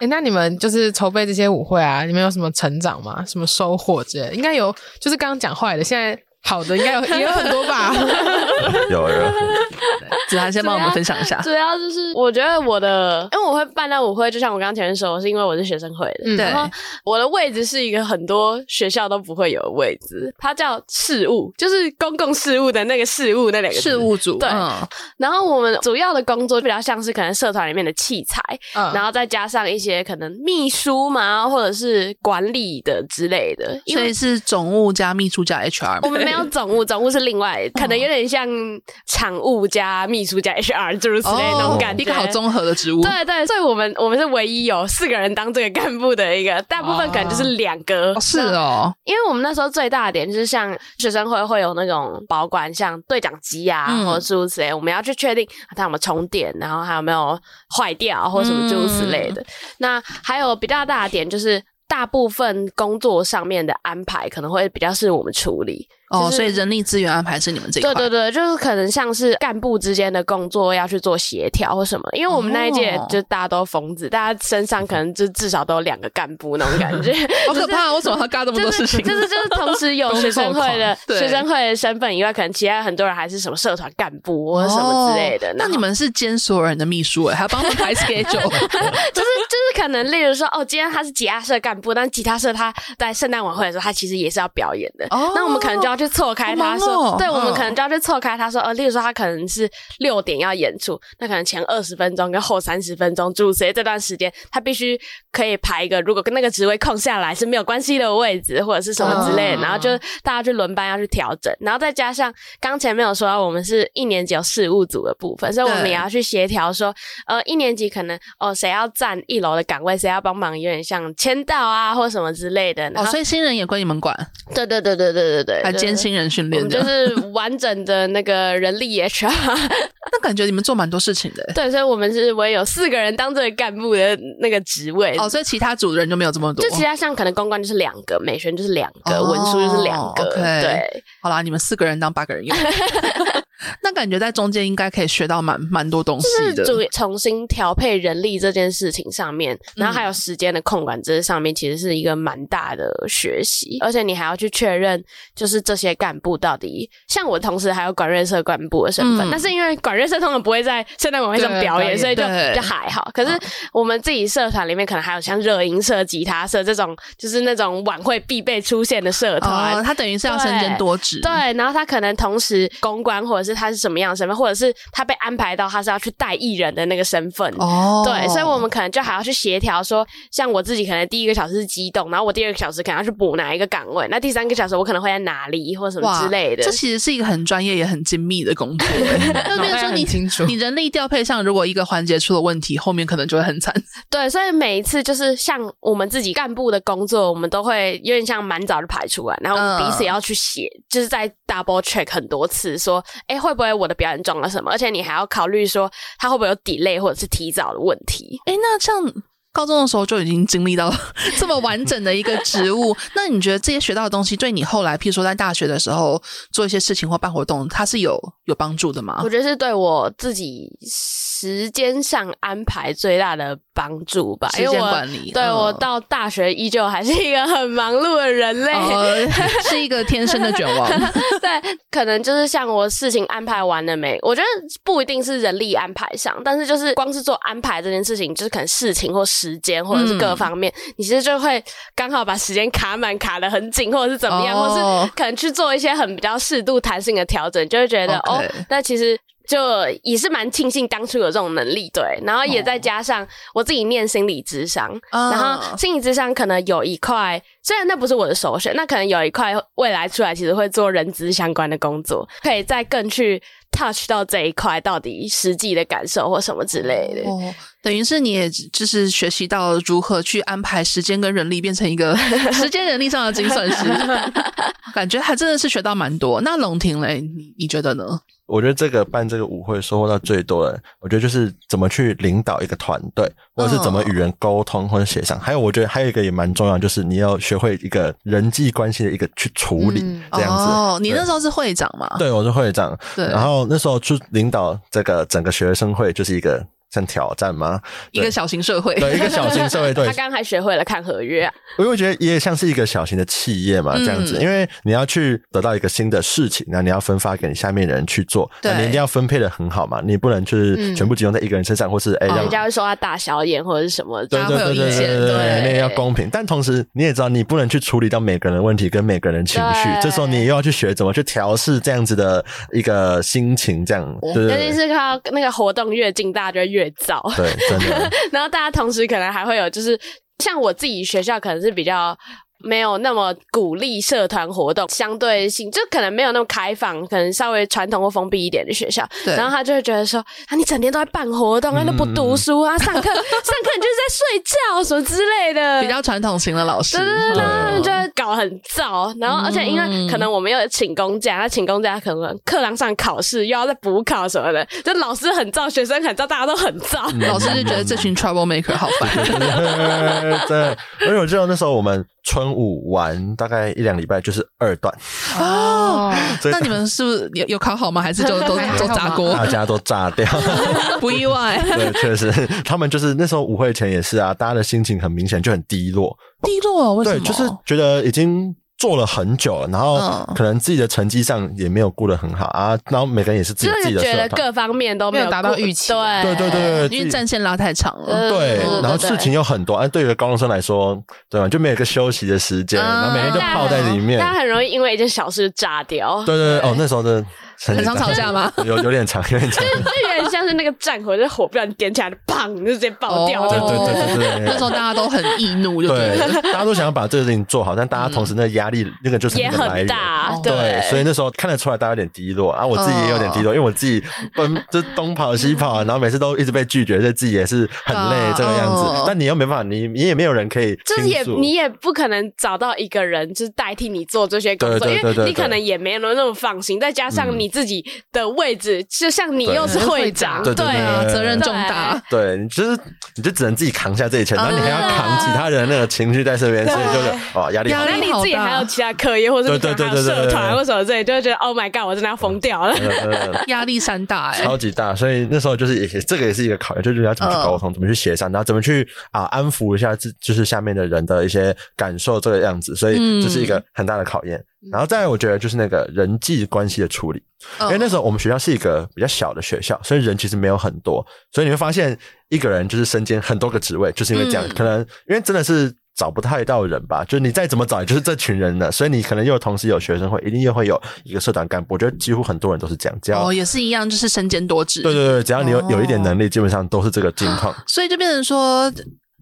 哎，那你们就是筹备这些舞会啊，你们有什么成长吗？什么收获之类？应该有，就是刚刚讲坏的，现在。好的，应该有 也有很多吧。有 有，子涵 先帮我们分享一下。主要就是我觉得我的，因为我会办那舞会，就像我刚刚前面说，是因为我是学生会的。嗯、然后我的位置是一个很多学校都不会有的位置，它叫事务，就是公共事务的那个事务那两个事务组。对。嗯、然后我们主要的工作比较像是可能社团里面的器材，嗯、然后再加上一些可能秘书嘛，或者是管理的之类的。所以是总务加秘书加 HR。我们没有。总务，总务是另外，可能有点像场务加秘书加 HR，诸如此类那种感觉，一个好综合的职务。对对，所以我们我们是唯一有四个人当这个干部的一个，大部分可能就是两个。哦是哦，因为我们那时候最大的点就是像学生会会有那种保管，像对讲机啊，或者诸如此类，我们要去确定它有没有充电，然后还有没有坏掉或什么诸如此类的。那还有比较大的点就是。大部分工作上面的安排可能会比较是我们处理哦，所以人力资源安排是你们这一块。对对对，就是可能像是干部之间的工作要去做协调或什么，因为我们那一届就大家都疯子，哦、大家身上可能就至少都有两个干部那种感觉，好可怕！为什么他干这么多事情？就是就是 同时有学生会的学生会的身份以外，可能其他很多人还是什么社团干部或者什么之类的。哦、那你们是兼所有人的秘书哎，还要帮他们排 schedule，就是就是可能例如说哦，今天他是吉他社干部，但吉他社他在圣诞晚会的时候，他其实也是要表演的。哦，那我们可能就要要去错开他说，哦、对，我们可能就要去错开他说，呃，例如说他可能是六点要演出，那可能前二十分钟跟后三十分钟，诸如此类，这段时间他必须可以排一个，如果跟那个职位空下来是没有关系的位置或者是什么之类的，哦、然后就大家去轮班要去调整，然后再加上刚前面有说到我们是一年级有事务组的部分，所以我们也要去协调说，呃，一年级可能哦谁要站一楼的岗位，谁要帮忙，有点像签到啊或什么之类的。哦，所以新人也归你们管？对对对对对对对，还兼新人训练，就是完整的那个人力 HR。那感觉你们做蛮多事情的。对，所以我们是唯有四个人当这个干部的那个职位。哦，所以其他组的人就没有这么多。就其他像可能公关就是两个，美宣就是两个，哦、文书就是两个。Okay、对，好啦，你们四个人当八个人用。那感觉在中间应该可以学到蛮蛮多东西的，就是重新调配人力这件事情上面，然后还有时间的控管这上面，其实是一个蛮大的学习。而且你还要去确认，就是这些干部到底，像我同时还有管乐社干部的身份，嗯、但是因为管乐社通常不会在圣诞晚会上表演，所以就就还好。可是我们自己社团里面可能还有像热音社、吉他社这种，就是那种晚会必备出现的社团，哦，他等于是要身兼多职，对，然后他可能同时公关或者是他是什么样的身份，或者是他被安排到他是要去带艺人的那个身份。哦，对，所以我们可能就还要去协调说，像我自己可能第一个小时是机动，然后我第二个小时可能要去补哪一个岗位，那第三个小时我可能会在哪里或什么之类的。这其实是一个很专业也很精密的工作，那比如说你清楚，你人力调配上如果一个环节出了问题，后面可能就会很惨。对，所以每一次就是像我们自己干部的工作，我们都会有点像蛮早就排出来，然后我们彼此也要去写，嗯、就是在 double check 很多次，说，哎，会不会我的表演撞了什么？而且你还要考虑说，他会不会有 delay 或者是提早的问题？哎，那像高中的时候就已经经历到 这么完整的一个职务，那你觉得这些学到的东西对你后来，譬如说在大学的时候做一些事情或办活动，它是有有帮助的吗？我觉得是对我自己时间上安排最大的帮助吧。时间管理，对、嗯、我到大学依旧还是一个很忙碌的人类，哦、是一个天生的卷王。对，可能就是像我事情安排完了没？我觉得不一定是人力安排上，但是就是光是做安排这件事情，就是可能事情或时间或者是各方面，嗯、你其实就会刚好把时间卡满，卡的很紧，或者是怎么样，哦、或是可能去做一些很比较适度弹性的调整，就会觉得哦，那其实。就也是蛮庆幸当初有这种能力，对，然后也再加上我自己念心理智商，oh. 然后心理智商可能有一块，虽然那不是我的首选，那可能有一块未来出来其实会做人资相关的工作，可以再更去 touch 到这一块到底实际的感受或什么之类的。Oh. 等于是你也就是学习到如何去安排时间跟人力，变成一个 时间人力上的精算师，感觉还真的是学到蛮多。那龙庭嘞，你你觉得呢？我觉得这个办这个舞会收获到最多的，我觉得就是怎么去领导一个团队，或者是怎么与人沟通或者协商。还有，我觉得还有一个也蛮重要，就是你要学会一个人际关系的一个去处理，这样子。哦，你那时候是会长嘛？对，我是会长。对，然后那时候去领导这个整个学生会，就是一个。像挑战吗？一个小型社会，对，一个小型社会。对，他刚刚还学会了看合约啊。我会觉得也像是一个小型的企业嘛，这样子，因为你要去得到一个新的事情，那你要分发给你下面的人去做，对，你一定要分配的很好嘛，你不能就是全部集中在一个人身上，或是哎，人家会说他大小眼或者是什么，对对对对对对，那要公平。但同时你也知道，你不能去处理到每个人的问题跟每个人情绪，这时候你又要去学怎么去调试这样子的一个心情，这样。对，尤其是靠那个活动越近，大家就会对。真的，然后大家同时可能还会有，就是像我自己学校可能是比较。没有那么鼓励社团活动，相对性就可能没有那么开放，可能稍微传统或封闭一点的学校。对。然后他就会觉得说：“啊，你整天都在办活动，啊，都不读书啊，上课 上课你就是在睡觉什么之类的。”比较传统型的老师，对对对，就会搞很燥。然后而且因为可能我们又请公假，他请公假可能课堂上考试又要再补考什么的，就老师很燥，学生很燥，大家都很燥。老师就觉得这群 trouble maker 好烦。对，因为我记得那时候我们。春舞完大概一两礼拜就是二段哦，那你们是不是有有考好吗？还是就 都都炸锅？大家都炸掉，不意外。对，确实，他们就是那时候舞会前也是啊，大家的心情很明显就很低落，低落为什么？对，就是觉得已经做了很久了，然后可能自己的成绩上也没有顾得很好啊，然后每个人也是自己自己的觉得，各方面都没有达到预期对对对对对，因为战线拉太长了。呃对，然后事情又很多，啊，对于高中生来说，对吧？就没有一个休息的时间，然后每天就泡在里面，大家很容易因为一件小事炸掉。对对对，哦，那时候的很常吵架吗？有有点长，有点长，就有点像是那个战火，就是火不小心点起来，砰，就直接爆掉。对对对对对，那时候大家都很易怒，就对，大家都想要把这个事情做好，但大家同时那压力，那个就是也很大，对，所以那时候看得出来大家有点低落啊，我自己也有点低落，因为我自己奔就东跑西跑，然后每次都一直被拒绝，所以自己也是很累这个样子。但你又没办法，你你也没有人可以，就是也你也不可能找到一个人就是代替你做这些工作，因为你可能也没有那么放心，再加上你自己的位置，就像你又是会长，对啊，责任重大，对，你就是你就只能自己扛下这一切，然后你还要扛其他人那个情绪在这边，所以就是哦压力，压力你自己还有其他课业或者是还有社团或什么之类，就会觉得 Oh my God，我真的要疯掉了，压力山大哎，超级大，所以那时候就是也这个也是一个考验，就是要怎么去沟通，怎么去协商，然后怎么去啊安抚一下自就是下面的人的一些感受这个样子，所以这是一个很大的考验。然后再来，我觉得就是那个人际关系的处理，因为那时候我们学校是一个比较小的学校，所以人其实没有很多，所以你会发现一个人就是身兼很多个职位，就是因为这样，可能因为真的是找不太到人吧，就是你再怎么找，也就是这群人了，所以你可能又同时有学生会，一定又会有一个社团干部，我觉得几乎很多人都是这样，只要哦也是一样，就是身兼多职，对对对，只要你有有一点能力，基本上都是这个情况，所以就变成说。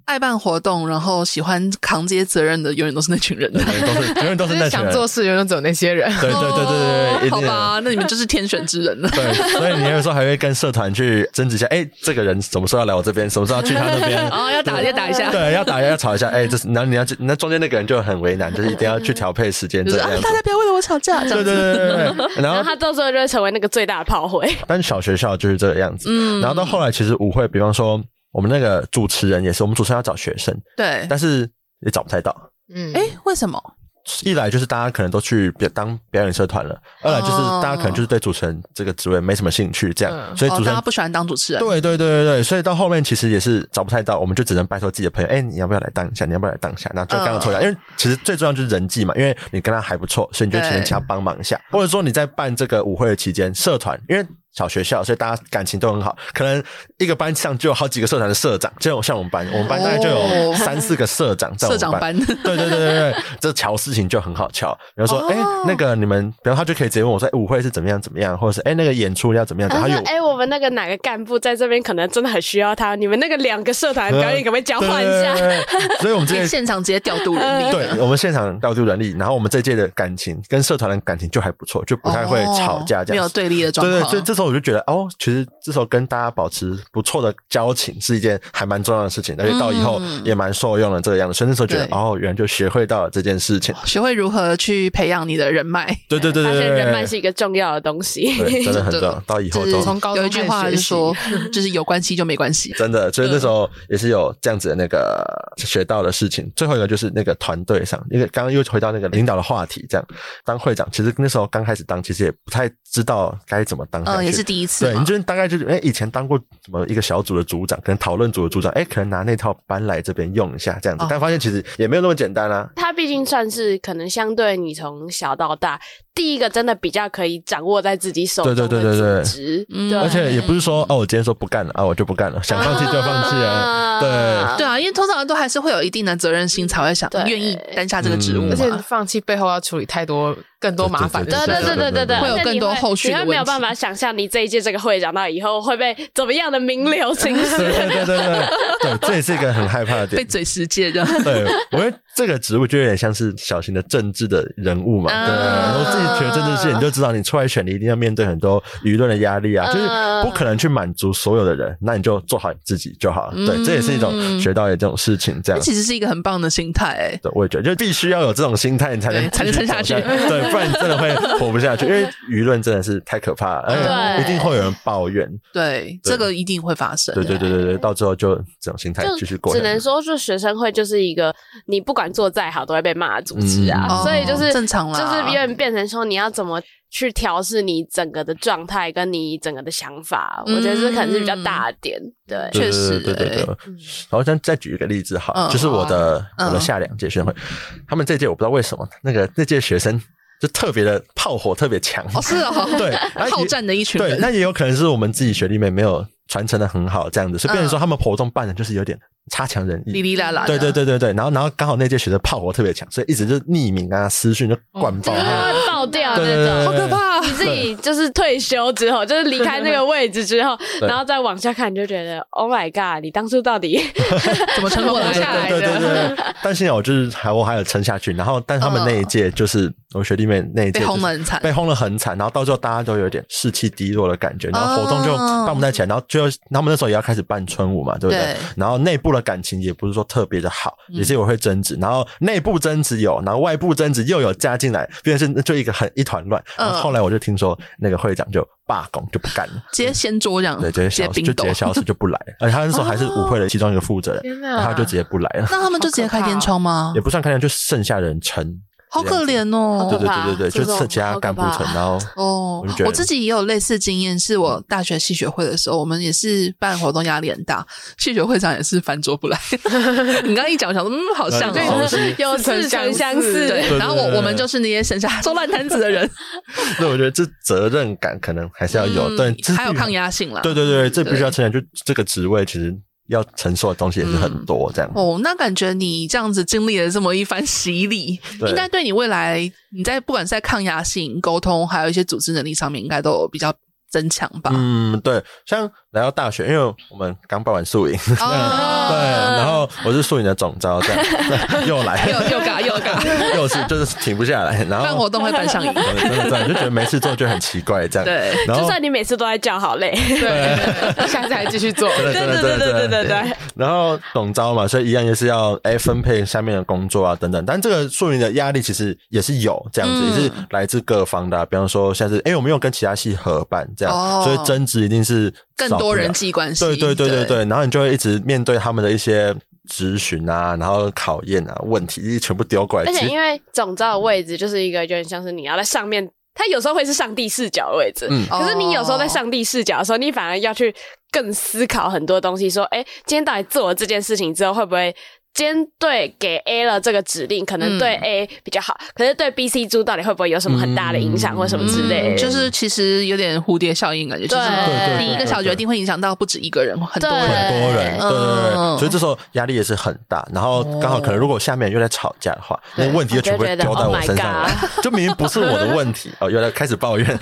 爱办活动，然后喜欢扛这些责任的，永远都是那群人。永远都是，永远都是那群人。想做事，永远只有那些人。对对对对对，好吧，那你们就是天选之人了。对，所以你有时候还会跟社团去争执一下，哎，这个人什么时候要来我这边，什么时候要去他那边？哦，要打要打一下。对，要打要吵一下。哎，这是然后你要那中间那个人就很为难，就是一定要去调配时间这样。大家不要为了我吵架。对对对对对。然后他到时候就会成为那个最大的炮灰。但小学校就是这个样子。嗯。然后到后来，其实舞会，比方说。我们那个主持人也是，我们主持人要找学生，对，但是也找不太到。嗯，哎，为什么？一来就是大家可能都去表当表演社团了，二来就是大家可能就是对主持人这个职位没什么兴趣，这样，所以主持人不喜欢当主持人。对对对对对，所以到后面其实也是找不太到，我们就只能拜托自己的朋友，哎，你要不要来当一下？你要不要来当一下？那就刚刚抽一下，因为其实最重要就是人际嘛，因为你跟他还不错，所以你就请人家帮忙一下，或者说你在办这个舞会的期间，社团因为。小学校，所以大家感情都很好。可能一个班上就有好几个社团的社长，就像我们班，我们班大概就有三四个社长在我们班。社长班，对对对对对，这 瞧事情就很好瞧。比如说，哎，那个你们，比如他就可以直接问我说，舞会是怎么样怎么样，或者是哎那个演出要怎么样？他有，哎，我们那个哪个干部在这边可能真的很需要他，你们那个两个社团 表演可不可以交换一下？所以我们这现场直接调度人力。对，我们现场调度人力，然后我们这届的感情跟社团的感情就还不错，就不太会吵架，这样没有对立的状况。对对，所以这时候我就觉得哦。其实这时候跟大家保持不错的交情是一件还蛮重要的事情，而且到以后也蛮受用的这个样子。所以那时候觉得，哦，原来就学会到了这件事情，学会如何去培养你的人脉。对对对对，人脉是一个重要的东西，对，真的很重要。到以后都从高中有一句话是说，就是有关系就没关系。真的，所以那时候也是有这样子的那个学到的事情。最后一个就是那个团队上，因为刚刚又回到那个领导的话题，这样当会长，其实那时候刚开始当，其实也不太知道该怎么当。嗯，也是第一次。对，你就大概就是哎。以前当过什么一个小组的组长，可能讨论组的组长，哎，可能拿那套搬来这边用一下这样子，但发现其实也没有那么简单啊。他毕竟算是可能相对你从小到大第一个真的比较可以掌握在自己手中的对对，对，而且也不是说哦，我今天说不干了啊，我就不干了，想放弃就放弃啊，对。对啊，因为通常都还是会有一定的责任心，才会想愿意担下这个职务，而且放弃背后要处理太多更多麻烦，对对对对对对，会有更多后续你会没有办法想象你这一届这个会长到以后会被怎么样的名流 青史，对对对对对，这也是一个很害怕的点，被嘴实践这样，对，我觉得这个职务就有点像是小型的政治的人物嘛，对，然后自己学政治系，你就知道你出来选，你一定要面对很多舆论的压力啊，就是不可能去满足所有的人，那你就做好你自己就好了，对，这也是一种学到的这种事情，这样其实是一个很棒的心态，哎，对，我也觉得就必须要有这种心态，你才能才能撑下去，对，不然你真的会。活不下去，因为舆论真的是太可怕了，而且一定会有人抱怨。对，这个一定会发生。对对对对对，到最后就这种心态继续过。只能说，就学生会就是一个，你不管管做再好，都会被骂组织啊。嗯、所以就是、哦、正常啦，就是有点变成说你要怎么去调试你整个的状态跟你整个的想法，嗯、我觉得这可能是比较大的点。对，确实，对对对对。然后再再举一个例子，好，嗯、就是我的、嗯、我的下两届学生会，他们这届我不知道为什么那个那届学生。就特别的炮火特别强哦，是哦，对，好战的一群人，对，那也有可能是我们自己学弟妹没有传承的很好，这样子，所以变成说他们活动办的就是有点差强人意，哩哩啦啦，对对对对对，然后然后刚好那届学生炮火特别强，所以一直就匿名啊私讯就灌爆，会爆掉那种，好可怕！你自己就是退休之后，就是离开那个位置之后，然后再往下看，你就觉得 Oh my God，你当初到底 怎么撑过下来的？对对 对，但现在我就是还我还有撑下去，然后但他们那一届就是。我学弟妹那一届被轰了很惨，被轰的很惨，然后到最后大家都有点士气低落的感觉，然后活动就办不太起来，然后最后他们那时候也要开始办春舞嘛，对不对？对，然后内部的感情也不是说特别的好，也是有会争执，然后内部争执有，然后外部争执又有加进来，变成是就一个很一团乱。然后后来我就听说那个会长就罢工就不干了，直接掀桌这样，对，直接消失就直接消失就不来了，而且他那时候还是舞会的其中一个负责人，然后他就直接不来了。那他们就直接开天窗吗？也不算开天窗，就剩下人撑。好可怜哦！对对对对对，就是其他干不成，然后哦，我自己也有类似经验，是我大学系学会的时候，我们也是办活动压力很大，系学会长也是翻桌不来。你刚刚一讲，我想说，嗯，好像有似曾相似。对，然后我我们就是那些剩下做烂摊子的人。那我觉得这责任感可能还是要有，但，还有抗压性啦。对对对，这必须要承认，就这个职位其实。要承受的东西也是很多，这样、嗯、哦。那感觉你这样子经历了这么一番洗礼，应该对你未来你在不管是在抗压性、沟通，还有一些组织能力上面，应该都有比较增强吧？嗯，对，像。来到大学，因为我们刚办完宿营，对，然后我是宿营的总招，这样 又来，又又嘎 又是就是停不下来，然后办活动会办上瘾，真的真的就觉得没事做就很奇怪，这样。对，就算你每次都在叫好累，对，下次还继续做，对对对对对对对。然后懂招嘛，所以一样也是要哎分配下面的工作啊等等，但这个宿营的压力其实也是有这样子，也是来自各方的，比方说像是哎我们有跟其他系合办这样，所以争执一定是。更多人际关系，对对对对。对，然后你就会一直面对他们的一些质询啊，然后考验啊，问题全部丢过来。而且因为总召的位置就是一个有点像是你要在上面，他有时候会是上帝视角的位置，嗯，可是你有时候在上帝视角的时候，你反而要去更思考很多东西，说，哎，今天到底做了这件事情之后，会不会？今天对给 A 了这个指令，可能对 A 比较好，嗯、可是对 B、C 猪到底会不会有什么很大的影响，或什么之类的？就是其实有点蝴蝶效应感觉，就是你一个小决定会影响到不止一个人，很多人，很多人，对对对，所以这时候压力也是很大。然后刚好可能如果下面又在吵架的话，那问题就全部丢在我身上了，就明明不是我的问题哦，又来开始抱怨。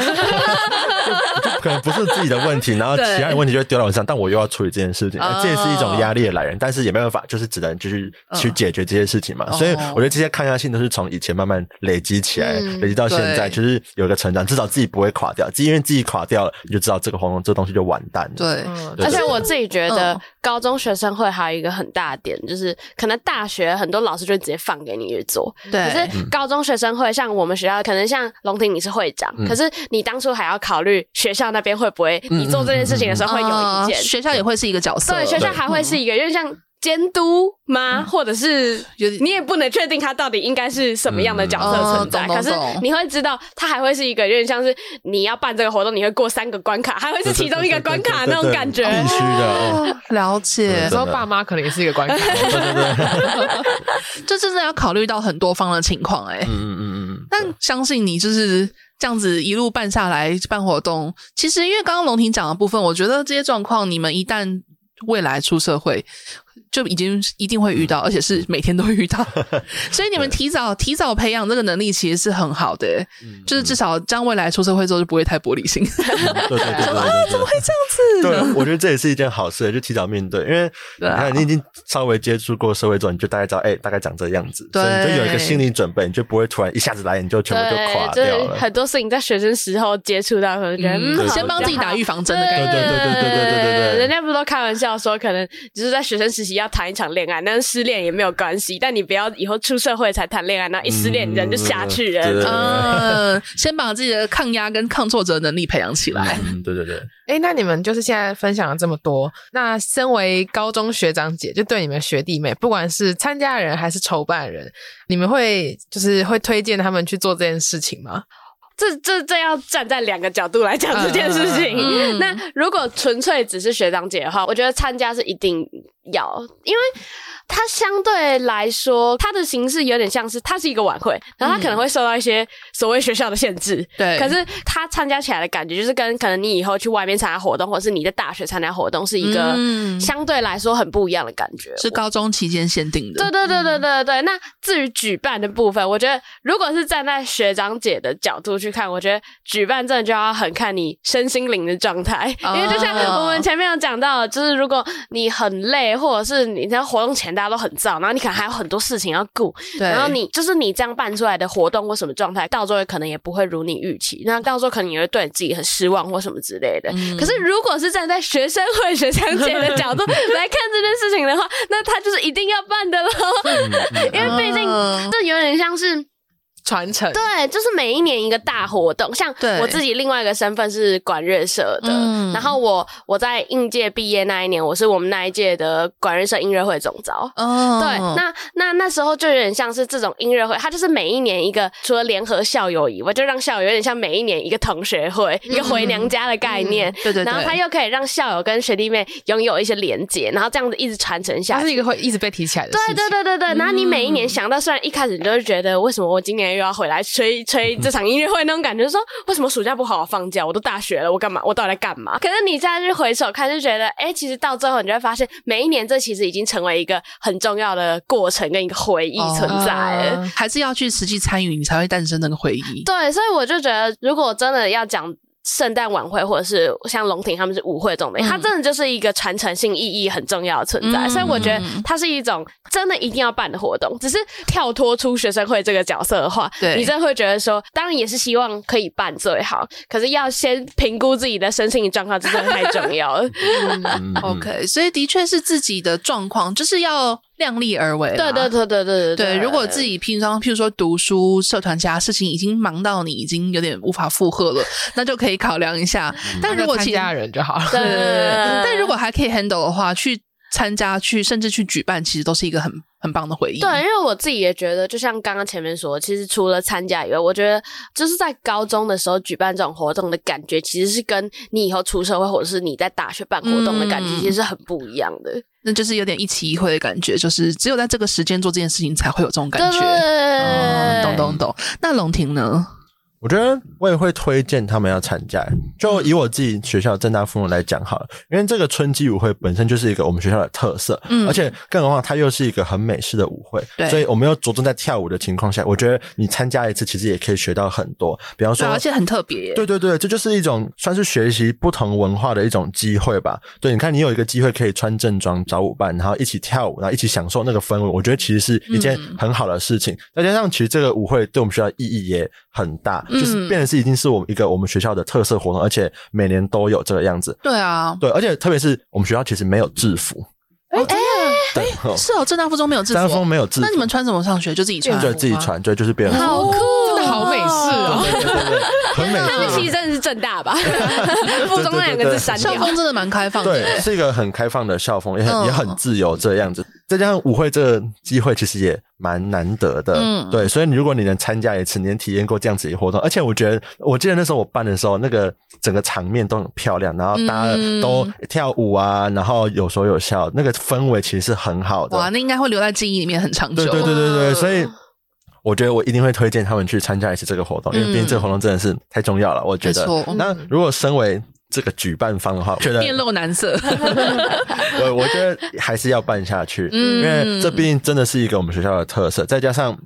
就可能不是自己的问题，然后其他的问题就会丢到我身上，但我又要处理这件事情，这也是一种压力的来源。但是也没办法，就是只能继续去解决这些事情嘛。所以我觉得这些抗压性都是从以前慢慢累积起来，累积到现在，就是有一个成长，至少自己不会垮掉。因为自己垮掉了，你就知道这个活动这东西就完蛋了。对，而且我自己觉得高中学生会还有一个很大的点，就是可能大学很多老师就直接放给你去做，对。可是高中学生会像我们学校，可能像龙婷你是会长，可是你当初还要考虑学校那边会不会，你做这件事情的时候会有意见，学校也会是一个角色，对，学校还会是一个，因为像。监督吗？或者是你也不能确定他到底应该是什么样的角色存在。可是你会知道，他还会是一个有点像是你要办这个活动，你会过三个关卡，还会是其中一个关卡那种感觉。必须的，了解。有时候爸妈可能也是一个关卡。这真的要考虑到很多方的情况，哎。嗯嗯嗯嗯。但相信你就是这样子一路办下来办活动，其实因为刚刚龙婷讲的部分，我觉得这些状况你们一旦未来出社会。就已经一定会遇到，而且是每天都会遇到，所以你们提早提早培养这个能力，其实是很好的。就是至少将未来出社会之后就不会太玻璃心。对对对对，怎么会这样子？对，我觉得这也是一件好事，就提早面对，因为你看你已经稍微接触过社会之后，你就大概知道，哎，大概长这样子，所以你就有一个心理准备，你就不会突然一下子来，你就全部就垮掉了。很多事情在学生时候接触到，可能觉得先帮自己打预防针的感觉。对对对对对对对对对，人家不都开玩笑说，可能就是在学生时实习要谈一场恋爱，但是失恋也没有关系，但你不要以后出社会才谈恋爱，那一失恋人就下去了。嗯，先把自己的抗压跟抗挫折能力培养起来。嗯，对对对。哎，那你们就是现在分享了这么多，那身为高中学长姐，就对你们学弟妹，不管是参加人还是筹办人，你们会就是会推荐他们去做这件事情吗？这这这要站在两个角度来讲这件事情。嗯、那如果纯粹只是学长姐的话，我觉得参加是一定要，因为。它相对来说，它的形式有点像是它是一个晚会，然后它可能会受到一些所谓学校的限制。对、嗯，可是它参加起来的感觉，就是跟可能你以后去外面参加活动，或者是你在大学参加活动，是一个相对来说很不一样的感觉。嗯、是高中期间限定的。对对对对对对。那至于举办的部分，我觉得如果是站在学长姐的角度去看，我觉得举办真的就要很看你身心灵的状态，哦、因为就像我们前面有讲到，就是如果你很累，或者是你在活动前。大家都很燥，然后你可能还有很多事情要顾，然后你就是你这样办出来的活动或什么状态，到时候可能也不会如你预期，那到时候可能也会对你自己很失望或什么之类的。嗯、可是如果是站在学生会学长姐的角度 来看这件事情的话，那他就是一定要办的喽，因为毕竟这有点像是。传承对，就是每一年一个大活动。像我自己另外一个身份是管乐社的，嗯、然后我我在应届毕业那一年，我是我们那一届的管乐社音乐会总召。哦，对，那那那时候就有点像是这种音乐会，它就是每一年一个，除了联合校友以外，就让校友有点像每一年一个同学会，嗯、一个回娘家的概念。嗯、对对对，然后它又可以让校友跟学弟妹拥有一些连接，然后这样子一直传承下去。它是一个会一直被提起来的。对对对对对，然后你每一年想到，虽然一开始你就会觉得，为什么我今年又要回来吹吹这场音乐会那种感觉，说为什么暑假不好好放假？我都大学了，我干嘛？我到底在干嘛？可是你再去回首看，就觉得，哎、欸，其实到最后你就会发现，每一年这其实已经成为一个很重要的过程跟一个回忆存在了。哦、还是要去实际参与，你才会诞生那个回忆。对，所以我就觉得，如果真的要讲。圣诞晚会，或者是像龙庭他们是舞会这种的，它真的就是一个传承性意义很重要的存在，嗯、所以我觉得它是一种真的一定要办的活动。只是跳脱出学生会这个角色的话，你真的会觉得说，当然也是希望可以办最好，可是要先评估自己的身心状况，这真的太重要了。嗯、OK，所以的确是自己的状况，就是要。量力而为，对对对对对对。如果自己平常譬如说读书、社团其他事情已经忙到你已经有点无法负荷了，那就可以考量一下。但如果其他人就好了，对对对。但如果还可以 handle 的话，去参加、去甚至去举办，其实都是一个很很棒的回忆。对，因为我自己也觉得，就像刚刚前面说，其实除了参加以外，我觉得就是在高中的时候举办这种活动的感觉，其实是跟你以后出社会或者是你在大学办活动的感觉，其实是很不一样的。那就是有点一期一会的感觉，就是只有在这个时间做这件事情，才会有这种感觉。对、嗯，懂懂懂。那龙庭呢？我觉得我也会推荐他们要参加。就以我自己学校正大附中来讲好了，因为这个春季舞会本身就是一个我们学校的特色，嗯，而且更何况它又是一个很美式的舞会，对，所以我们又着重在跳舞的情况下，我觉得你参加一次其实也可以学到很多。比方说，而且很特别，对对对，这就是一种算是学习不同文化的一种机会吧。对，你看你有一个机会可以穿正装找舞伴，然后一起跳舞，然后一起享受那个氛围，我觉得其实是一件很好的事情。再加上其实这个舞会对我们学校意义也很大，就是变成是已经。是我们一个我们学校的特色活动，而且每年都有这个样子。对啊，对，而且特别是我们学校其实没有制服。哎哎，对，是哦，正大附中没有制服，正大附中没有制服。那你们穿什么上学？就自己穿，对，自己穿，对，就是别人。好酷，好美式哦，对对对，很美式。他们其实真的是正大吧？附中那两个字删掉。校风真的蛮开放的，对，是一个很开放的校风，也很也很自由这样子。再加上舞会这个机会，其实也蛮难得的，嗯，对，所以你如果你能参加一次，你能体验过这样子的活动，而且我觉得，我记得那时候我办的时候，那个整个场面都很漂亮，然后大家都跳舞啊，然后有说有笑，那个氛围其实是很好的。哇，那应该会留在记忆里面很长久。对对对对对，所以我觉得我一定会推荐他们去参加一次这个活动，因为毕竟这个活动真的是太重要了。我觉得，那如果身为这个举办方的话，我觉得面露难色。我我觉得还是要办下去，嗯、因为这毕竟真的是一个我们学校的特色。再加上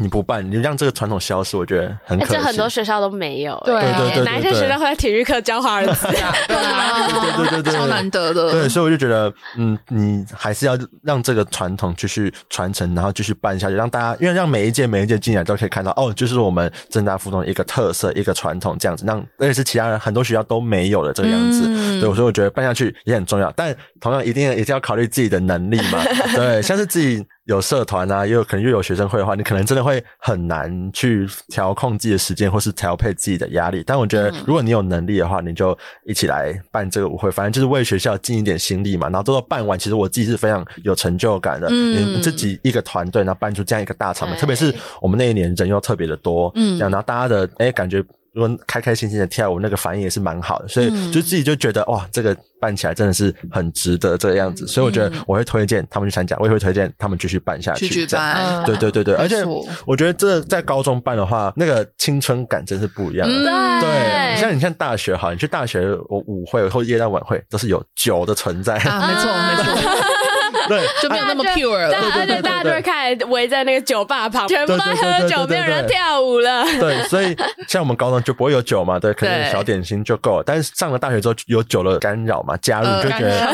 你不办，你让这个传统消失，我觉得很可惜。这很多学校都没有，对对对对，哪一些学校会在体育课教华尔兹啊？对啊，对对对对，超难得的。对，所以我就觉得，嗯，你还是要让这个传统继续传承，然后继续办下去，让大家，因为让每一届每一届进来都可以看到，哦，就是我们正大附中一个特色，一个传统这样子，让而且是其他人很多学校都没有的这个样子。嗯、对，所以我觉得办下去也很重要，但同样一定也是要考虑自己的能力嘛。对，像是自己。有社团啊，也有可能又有学生会的话，你可能真的会很难去调控自己的时间，或是调配自己的压力。但我觉得，如果你有能力的话，你就一起来办这个舞会，反正就是为学校尽一点心力嘛。然后最后办完，其实我自己是非常有成就感的。嗯，你自己一个团队，然后办出这样一个大场面，特别是我们那一年人又特别的多，嗯，这样，然后大家的哎、欸、感觉。如果开开心心的跳舞，那个反应也是蛮好的，所以就自己就觉得、嗯、哇，这个办起来真的是很值得这个样子，所以我觉得我会推荐他们去参加，我也会推荐他们继续办下去。继续办，对对对对，而且我觉得这在高中办的话，那个青春感真是不一样的。嗯、对，像你像大学哈，你去大学舞舞会或夜店晚会都是有酒的存在。啊，没错没错。对，就没有那么 pure 了。对对大家就会开始围在那个酒吧旁，全部喝酒，没有人跳舞了。对，所以像我们高中就不会有酒嘛，对，可能小点心就够了。但是上了大学之后，有酒的干扰嘛，加入 就觉得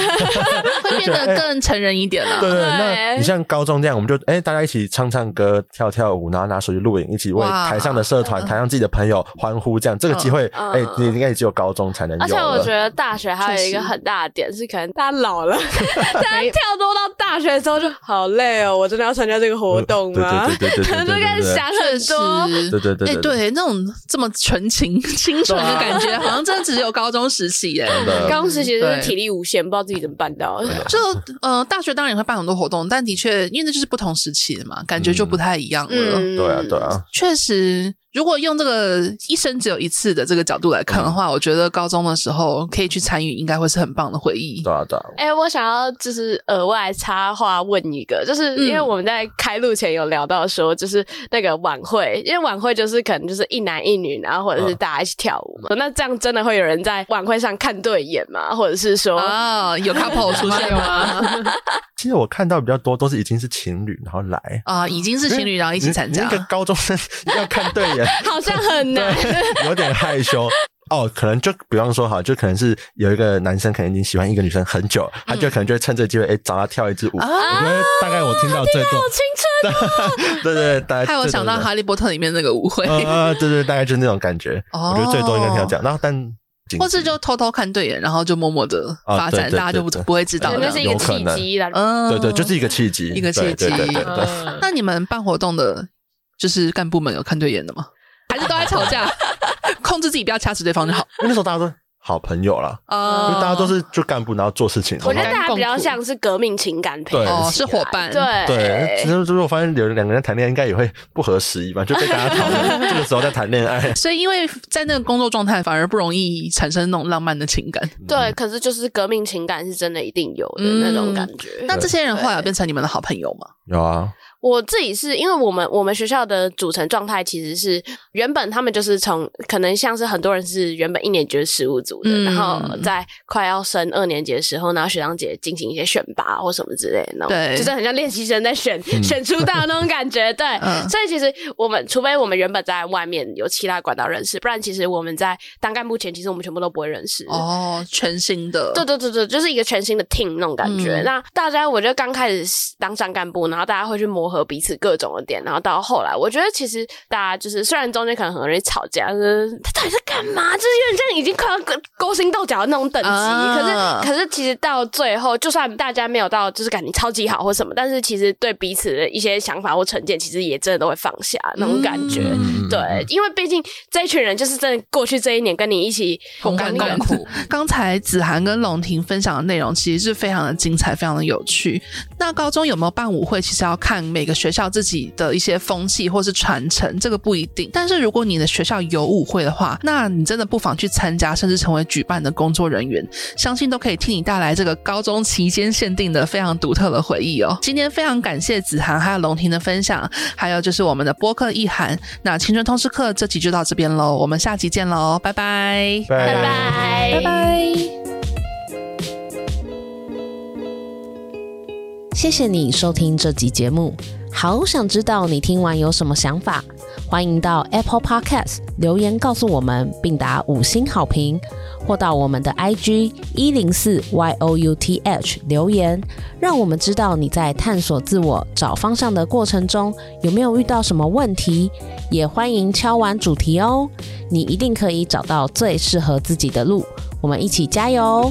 会变得更成人一点了。对对，那你像高中这样，我们就哎，大家一起唱唱歌、跳跳舞，然后拿手机录影，一起为台上的社团、台上自己的朋友欢呼，这样这个机会，哎，你应该也只有高中才能有。而且我觉得大学还有一个很大的点是，可能大家老了，大家跳多到大学的时候就好累哦，我真的要参加这个活动吗？对，可能就开始想很多。对对对，哎，对，那种这么纯情、清纯的感觉，好像真的只有高中时期耶。高中时期就是体力无限，不知道自己怎么办到。就呃，大学当然也会办很多活动，但的确，因为那就是不同时期的嘛，感觉就不太一样了。对啊，对啊，确实。如果用这个一生只有一次的这个角度来看的话，嗯、我觉得高中的时候可以去参与，应该会是很棒的回忆。对啊，对啊。哎、欸，我想要就是额外插话问一个，就是因为我们在开录前有聊到说，就是那个晚会，因为晚会就是可能就是一男一女，然后或者是大家一起跳舞嘛。嗯、那这样真的会有人在晚会上看对眼吗？或者是说啊，有 couple 出现吗？其实我看到比较多都是已经是情侣，然后来啊，已经是情侣，然后一起参加。那个高中生 要看对眼，好像很难，有点害羞。哦。可能就比方说哈，就可能是有一个男生可能已经喜欢一个女生很久，他就可能就会趁这个机会哎找她跳一支舞。我觉得大概我听到最多，青春，对对，大概还有想到哈利波特里面那个舞会。啊，对对，大概就是那种感觉。我觉得最多应该听到这样，然后但。或是就偷偷看对眼，然后就默默的发展，大家就不不会知道。那是一个契机啦，嗯，对对，就是一个契机，一个契机。那你们办活动的，就是干部们有看对眼的吗？还是都在吵架？控制自己不要掐死对方就好。那时候大家都。好朋友啦，因为大家都是就干部，然后做事情。我觉得大家比较像是革命情感配，对，是伙伴。对对，其实就是我发现有两个人谈恋爱，应该也会不合时宜吧？就被大家 讨论这个时候在谈恋爱。所以因为在那个工作状态，反而不容易产生那种浪漫的情感。对，可是就是革命情感是真的一定有的那种感觉。那这些人后来有变成你们的好朋友吗？有啊。我自己是因为我们我们学校的组成状态其实是原本他们就是从可能像是很多人是原本一年级是事务组的，嗯、然后在快要升二年级的时候，然后学长姐进行一些选拔或什么之类的，那种对，就是很像练习生在选、嗯、选出道的那种感觉。对，嗯、所以其实我们除非我们原本在外面有其他管道认识，不然其实我们在当干部前，其实我们全部都不会认识。哦，全新的，对对对对，就是一个全新的 team 那种感觉。嗯、那大家我觉得刚开始当上干部，然后大家会去磨。和彼此各种的点，然后到后来，我觉得其实大家就是虽然中间可能很容易吵架，就是他到底在干嘛？就是有点像已经快要勾勾心斗角的那种等级。Uh. 可是，可是其实到最后，就算大家没有到就是感情超级好或什么，但是其实对彼此的一些想法或成见，其实也真的都会放下那种感觉。Mm. 对，因为毕竟这一群人就是真的过去这一年跟你一起同甘共苦。刚才子涵跟龙婷分享的内容其实是非常的精彩，非常的有趣。那高中有没有办舞会？其实要看每个学校自己的一些风气或是传承，这个不一定。但是如果你的学校有舞会的话，那你真的不妨去参加，甚至成为举办的工作人员，相信都可以替你带来这个高中期间限定的非常独特的回忆哦。今天非常感谢子涵还有龙婷的分享，还有就是我们的播客意涵。那青春通识课这集就到这边喽，我们下集见喽，拜拜，拜拜，拜拜。谢谢你收听这集节目。好想知道你听完有什么想法，欢迎到 Apple Podcast 留言告诉我们，并打五星好评，或到我们的 IG 一零四 youth 留言，让我们知道你在探索自我、找方向的过程中有没有遇到什么问题。也欢迎敲完主题哦，你一定可以找到最适合自己的路。我们一起加油！